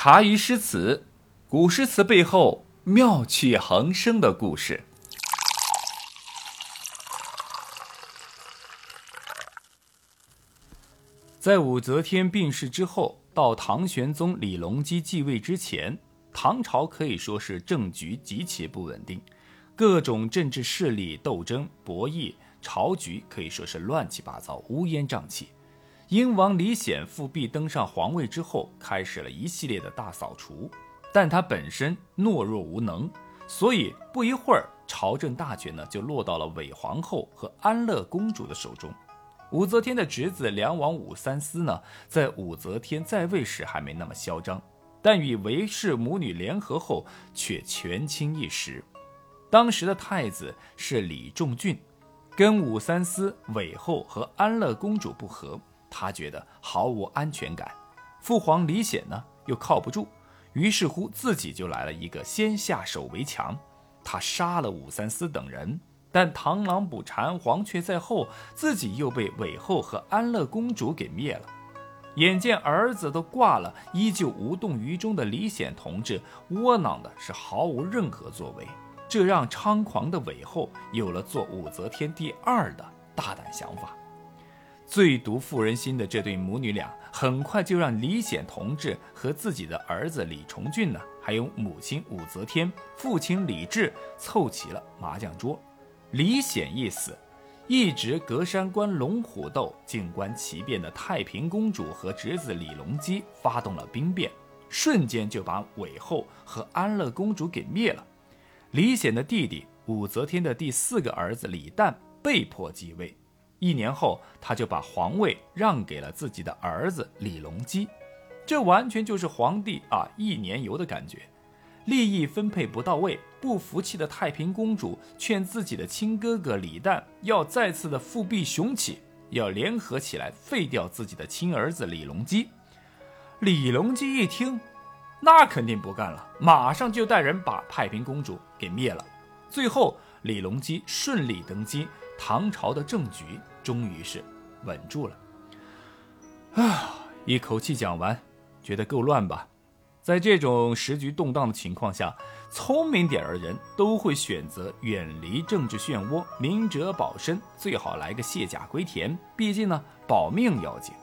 茶余诗词，古诗词背后妙趣横生的故事。在武则天病逝之后，到唐玄宗李隆基继位之前，唐朝可以说是政局极其不稳定，各种政治势力斗争博弈，朝局可以说是乱七八糟，乌烟瘴气。英王李显复辟登上皇位之后，开始了一系列的大扫除，但他本身懦弱无能，所以不一会儿，朝政大权呢就落到了韦皇后和安乐公主的手中。武则天的侄子梁王武三思呢，在武则天在位时还没那么嚣张，但与韦氏母女联合后却权倾一时。当时的太子是李重俊，跟武三思、韦后和安乐公主不和。他觉得毫无安全感，父皇李显呢又靠不住，于是乎自己就来了一个先下手为强，他杀了武三思等人，但螳螂捕蝉，黄雀在后，自己又被韦后和安乐公主给灭了。眼见儿子都挂了，依旧无动于衷的李显同志，窝囊的是毫无任何作为，这让猖狂的韦后有了做武则天第二的大胆想法。最毒妇人心的这对母女俩，很快就让李显同志和自己的儿子李重俊呢，还有母亲武则天、父亲李治凑齐了麻将桌。李显一死，一直隔山观龙虎斗、静观其变的太平公主和侄子李隆基发动了兵变，瞬间就把韦后和安乐公主给灭了。李显的弟弟武则天的第四个儿子李旦被迫继位。一年后，他就把皇位让给了自己的儿子李隆基，这完全就是皇帝啊一年游的感觉。利益分配不到位，不服气的太平公主劝自己的亲哥哥李旦要再次的复辟雄起，要联合起来废掉自己的亲儿子李隆基。李隆基一听，那肯定不干了，马上就带人把太平公主给灭了。最后，李隆基顺利登基。唐朝的政局终于是稳住了。啊，一口气讲完，觉得够乱吧？在这种时局动荡的情况下，聪明点儿的人都会选择远离政治漩涡，明哲保身，最好来个卸甲归田。毕竟呢，保命要紧。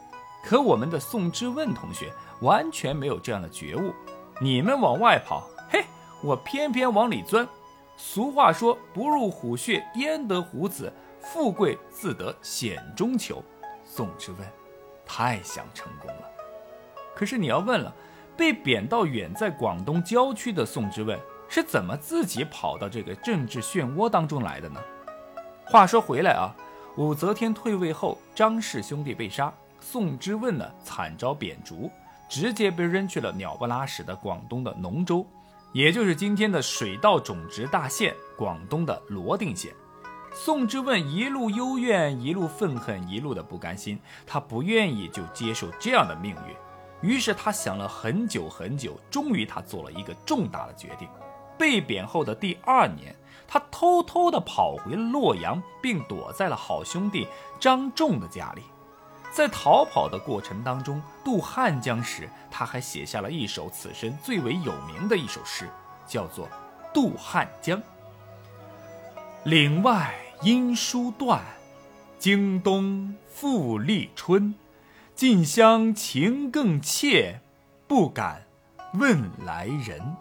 可我们的宋之问同学完全没有这样的觉悟。你们往外跑，嘿，我偏偏往里钻。俗话说，不入虎穴，焉得虎子。富贵自得险中求，宋之问太想成功了。可是你要问了，被贬到远在广东郊区的宋之问是怎么自己跑到这个政治漩涡当中来的呢？话说回来啊，武则天退位后，张氏兄弟被杀，宋之问呢惨遭贬逐，直接被扔去了鸟不拉屎的广东的龙州，也就是今天的水稻种植大县广东的罗定县。宋之问一路幽怨，一路愤恨，一路的不甘心。他不愿意就接受这样的命运，于是他想了很久很久，终于他做了一个重大的决定。被贬后的第二年，他偷偷的跑回洛阳，并躲在了好兄弟张仲的家里。在逃跑的过程当中，渡汉江时，他还写下了一首此生最为有名的一首诗，叫做《渡汉江》。岭外。音书断，京东复历春。近乡情更怯，不敢问来人。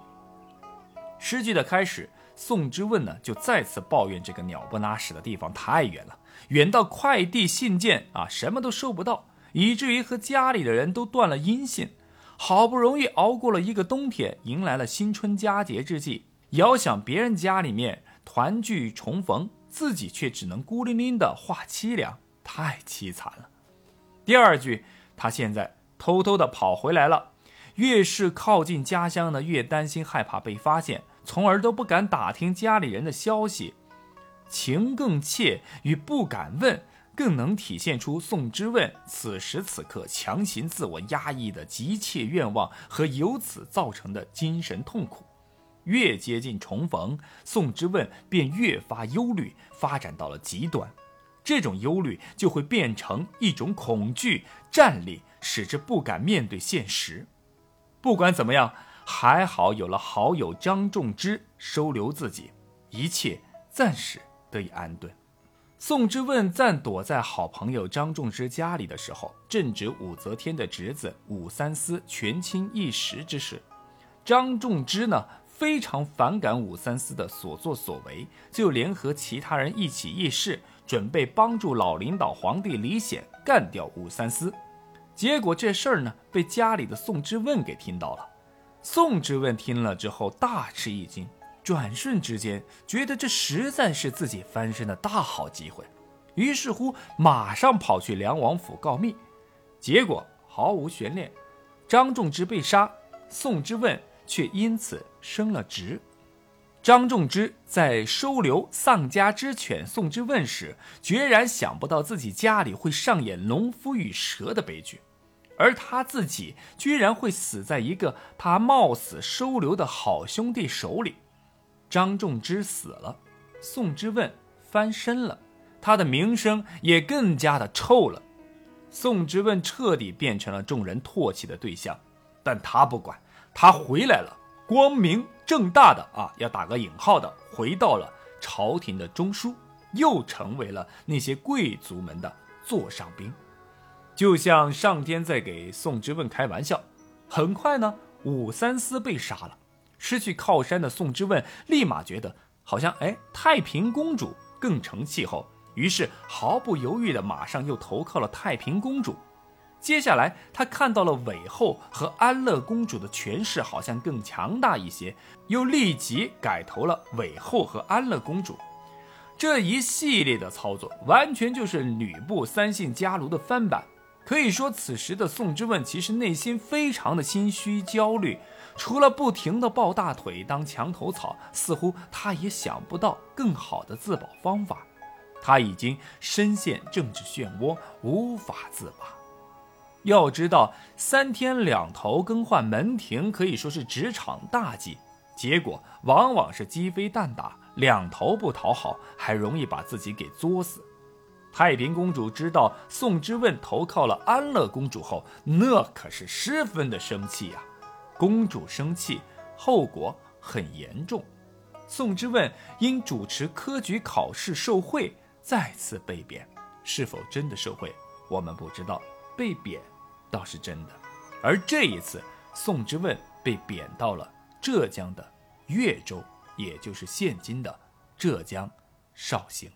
诗句的开始，宋之问呢就再次抱怨这个鸟不拉屎的地方太远了，远到快递信件啊什么都收不到，以至于和家里的人都断了音信。好不容易熬过了一个冬天，迎来了新春佳节之际，遥想别人家里面团聚重逢。自己却只能孤零零的画凄凉，太凄惨了。第二句，他现在偷偷的跑回来了，越是靠近家乡呢，越担心害怕被发现，从而都不敢打听家里人的消息。情更切与不敢问，更能体现出宋之问此时此刻强行自我压抑的急切愿望和由此造成的精神痛苦。越接近重逢，宋之问便越发忧虑，发展到了极端。这种忧虑就会变成一种恐惧、战栗，使之不敢面对现实。不管怎么样，还好有了好友张仲之收留自己，一切暂时得以安顿。宋之问暂躲在好朋友张仲之家里的时候，正值武则天的侄子武三思权倾一时之时。张仲之呢，非常反感武三思的所作所为，就联合其他人一起议事，准备帮助老领导皇帝李显干掉武三思。结果这事儿呢，被家里的宋之问给听到了。宋之问听了之后大吃一惊，转瞬之间觉得这实在是自己翻身的大好机会，于是乎马上跑去梁王府告密。结果毫无悬念，张仲之被杀，宋之问却因此升了职。张仲之在收留丧家之犬宋之问时，决然想不到自己家里会上演农夫与蛇的悲剧，而他自己居然会死在一个他冒死收留的好兄弟手里。张仲之死了，宋之问翻身了，他的名声也更加的臭了。宋之问彻底变成了众人唾弃的对象，但他不管，他回来了。光明正大的啊，要打个引号的，回到了朝廷的中枢，又成为了那些贵族们的座上宾，就像上天在给宋之问开玩笑。很快呢，武三思被杀了，失去靠山的宋之问立马觉得好像哎，太平公主更成气候，于是毫不犹豫的马上又投靠了太平公主。接下来，他看到了韦后和安乐公主的权势好像更强大一些，又立即改投了韦后和安乐公主。这一系列的操作，完全就是吕布三姓家奴的翻版。可以说，此时的宋之问其实内心非常的心虚焦虑，除了不停的抱大腿当墙头草，似乎他也想不到更好的自保方法。他已经深陷政治漩涡，无法自拔。要知道，三天两头更换门庭可以说是职场大忌，结果往往是鸡飞蛋打，两头不讨好，还容易把自己给作死。太平公主知道宋之问投靠了安乐公主后，那可是十分的生气呀。公主生气，后果很严重。宋之问因主持科举考试受贿，再次被贬。是否真的受贿，我们不知道。被贬。倒是真的，而这一次，宋之问被贬到了浙江的越州，也就是现今的浙江绍兴。